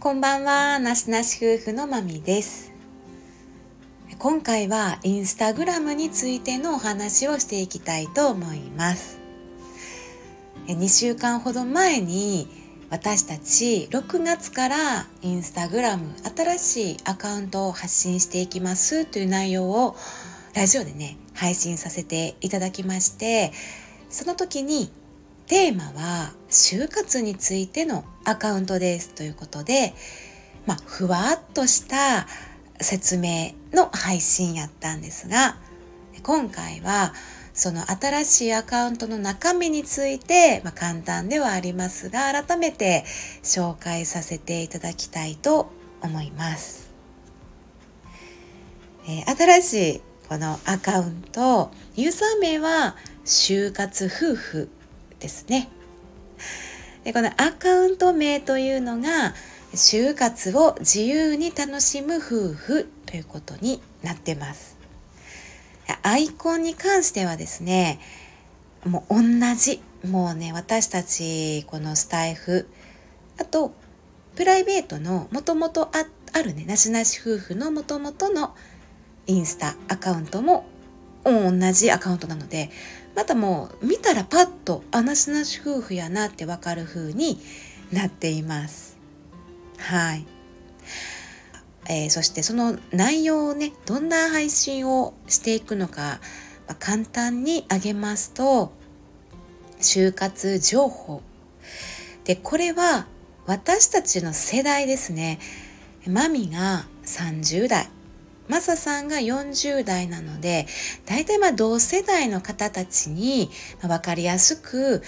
こんばんは、なしなし夫婦のまみです。今回はインスタグラムについてのお話をしていきたいと思います。2週間ほど前に私たち6月からインスタグラム新しいアカウントを発信していきますという内容をラジオでね配信させていただきましてその時にテーマは就活についてのアカウントですということで、まあ、ふわっとした説明の配信やったんですが、今回はその新しいアカウントの中身について、まあ、簡単ではありますが、改めて紹介させていただきたいと思います。えー、新しいこのアカウント、ユーザー名は就活夫婦ですね。でこのアカウント名というのが就活を自由に楽しむ夫婦ということになってます。アイコンに関してはですね、もう同じ。もうね、私たちこのスタイフ、あとプライベートのもともとあるね、なしなし夫婦のもともとのインスタアカウントも同じアカウントなので、またもう見たらパッとあなしなし夫婦やなってわかる風になっています。はい。えー、そしてその内容をね、どんな配信をしていくのか、まあ、簡単に挙げますと、就活情報。で、これは私たちの世代ですね。マミが30代、マサさんが40代なので、大体まあ同世代の方たちに分かりやすく、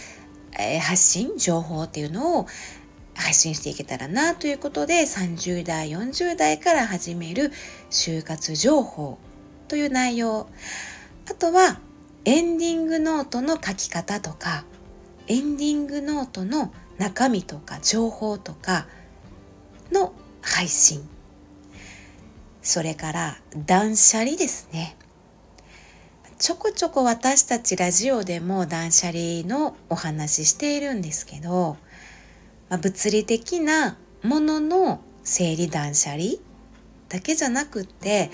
えー、発信、情報っていうのを配信していけたらなということで30代、40代から始める就活情報という内容。あとはエンディングノートの書き方とか、エンディングノートの中身とか情報とかの配信。それから断捨離ですね。ちょこちょこ私たちラジオでも断捨離のお話ししているんですけど、まあ、物理的なものの整理断捨離だけじゃなくって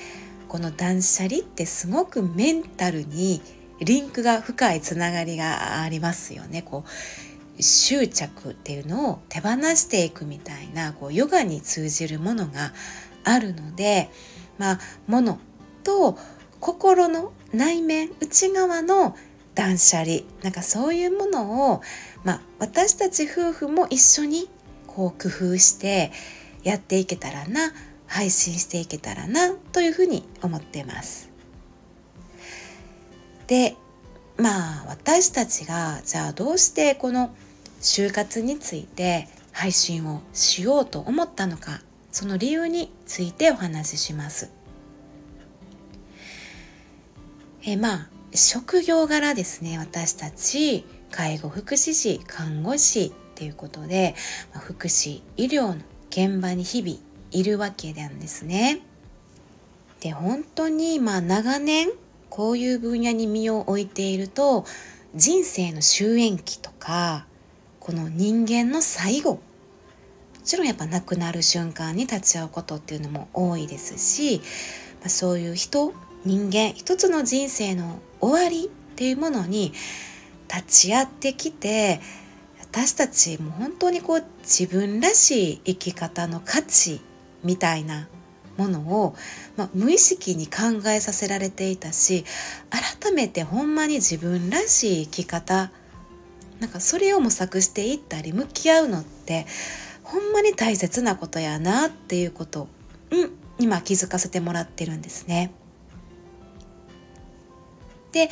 この断捨離ってすごくメンタルにリンクが深いつながりがありますよね。こう執着っていうのを手放していくみたいなこうヨガに通じるものがあるので、まあ、物と心の内面内側の断捨離なんかそういうものを、まあ、私たち夫婦も一緒にこう工夫してやっていけたらな配信していけたらなというふうに思ってます。でまあ私たちがじゃあどうしてこの就活について配信をしようと思ったのかその理由についてお話しします。えまあ職業柄ですね私たち介護福祉士看護師っていうことで、福祉医療の現場に日々いるわけなんですね。で本当にまあ長年こういう分野に身を置いていると人生の終焉期とかこの人間の最後ちろんやっぱ亡くなる瞬間に立ち会うことっていうのも多いですし、まあ、そういう人人間一つの人生の終わりっていうものに立ち会ってきて私たちも本当にこう自分らしい生き方の価値みたいなものを、まあ、無意識に考えさせられていたし改めてほんまに自分らしい生き方なんかそれを模索していったり向き合うのってほんまに大切なことやなっていうことを、うん、今気づかせてもらってるんですね。で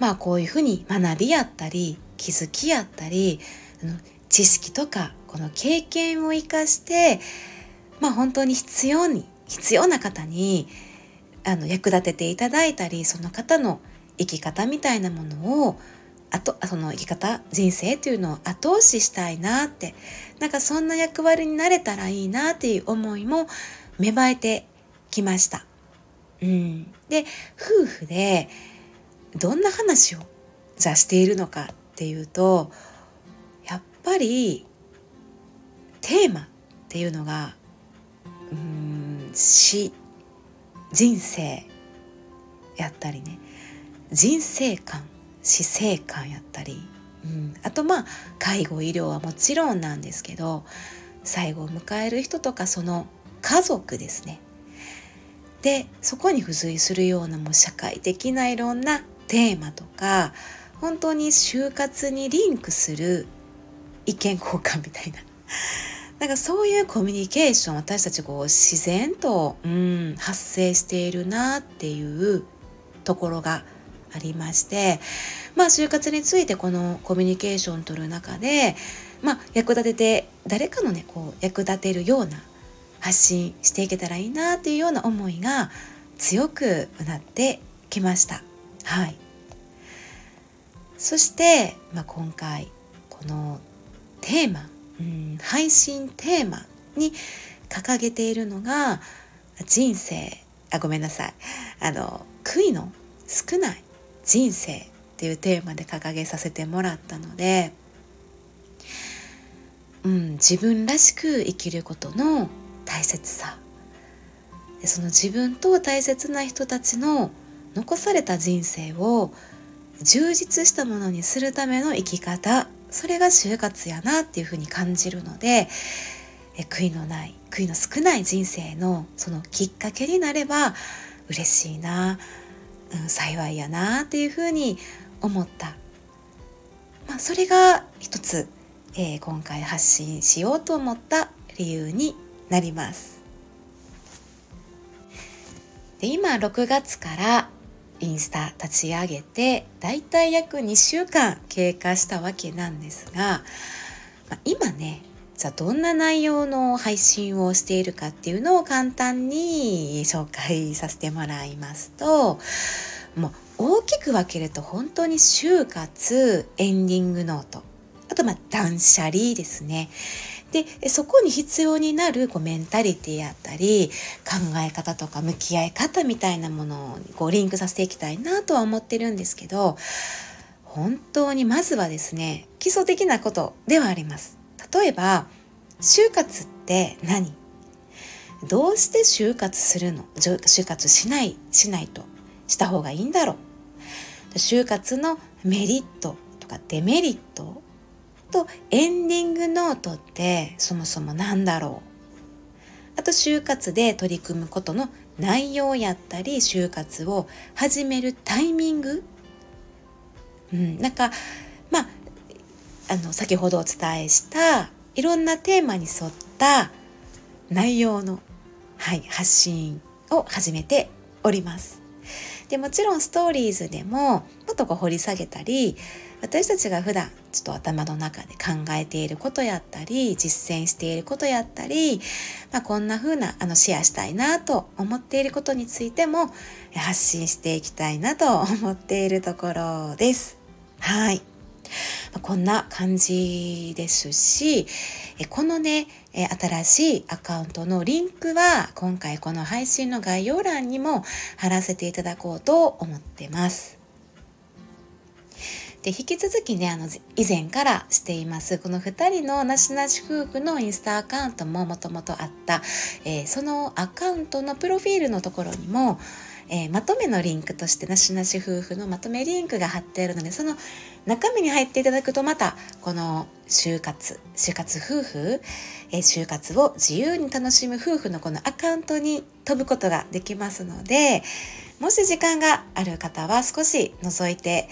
まあこういうふうに学びやったり気づきやったり知識とかこの経験を生かしてまあ本当に必要に必要な方にあの役立てていただいたりその方の生き方みたいなものをあとその生き方人生というのを後押ししたいなって。なんかそんな役割になれたらいいなっていう思いも芽生えてきました。うん、で夫婦でどんな話をじゃしているのかっていうとやっぱりテーマっっていうのがうん死。人生やったりね。人生観。死生観やったり、うん、あとまあ介護医療はもちろんなんですけど最後を迎える人とかその家族ですね。でそこに付随するようなもう社会的ないろんなテーマとか本当に就活にリンクする意見交換みたいな。なんかそういうコミュニケーション私たちこう自然と、うん、発生しているなっていうところがありましてまあ就活についてこのコミュニケーションを取る中でまあ役立てて誰かのねこう役立てるような発信していけたらいいなっていうような思いが強くなってきました。はいそして、まあ、今回このテーマ、うん、配信テーマに掲げているのが人生あごめんなさいあの悔いの少ない人生っていうテーマで掲げさせてもらったので、うん、自分らしく生きることの大切さ。でその自分と大切な人たちの残された人生を充実したものにするための生き方それが就活やなっていうふうに感じるのでえ悔いのない悔いの少ない人生のそのきっかけになれば嬉しいな、うん、幸いやなっていうふうに思った、まあ、それが一つ、えー、今回発信しようと思った理由になります。で今6月からインスタ立ち上げてだいたい約2週間経過したわけなんですが、まあ、今ねじゃあどんな内容の配信をしているかっていうのを簡単に紹介させてもらいますともう大きく分けると本当に就活エンディングノートあとまあ断捨離ですねでそこに必要になるこうメンタリティやったり考え方とか向き合い方みたいなものにこうリンクさせていきたいなとは思ってるんですけど本当にまずはですね基礎的なことではあります。例えば就活って何？どうして就活するの？就活しないしないと。した方がいいんだろう。就活のメリットとかデメリットとエンディングノートってそもそも何だろう。あと就活で取り組むことの内容やったり就活を始めるタイミング？うん、なんかあの先ほどお伝えしたいろんなテーマに沿った内容の、はい、発信を始めております。でもちろんストーリーズでももっとこう掘り下げたり私たちが普段ちょっと頭の中で考えていることやったり実践していることやったり、まあ、こんな風なあのシェアしたいなと思っていることについても発信していきたいなと思っているところです。はい。こんな感じですし、このね、新しいアカウントのリンクは今回この配信の概要欄にも貼らせていただこうと思ってます。で引き続きねあの以前からしていますこの2人のなしなし夫婦のインスタアカウントももともとあった、えー、そのアカウントのプロフィールのところにも、えー、まとめのリンクとしてなしなし夫婦のまとめリンクが貼ってあるのでその中身に入っていただくとまたこの就活就活夫婦、えー、就活を自由に楽しむ夫婦のこのアカウントに飛ぶことができますのでもし時間がある方は少し覗いて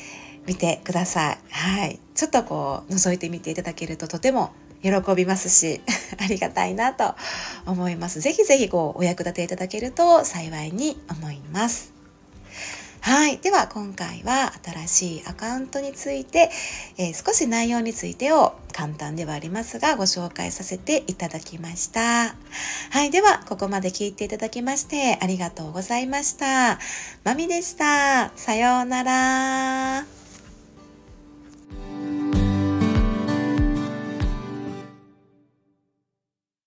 見てください。はい。ちょっとこう、覗いてみていただけるととても喜びますし、ありがたいなと思います。ぜひぜひこう、お役立ていただけると幸いに思います。はい。では、今回は新しいアカウントについて、えー、少し内容についてを簡単ではありますが、ご紹介させていただきました。はい。では、ここまで聞いていただきまして、ありがとうございました。まみでした。さようなら。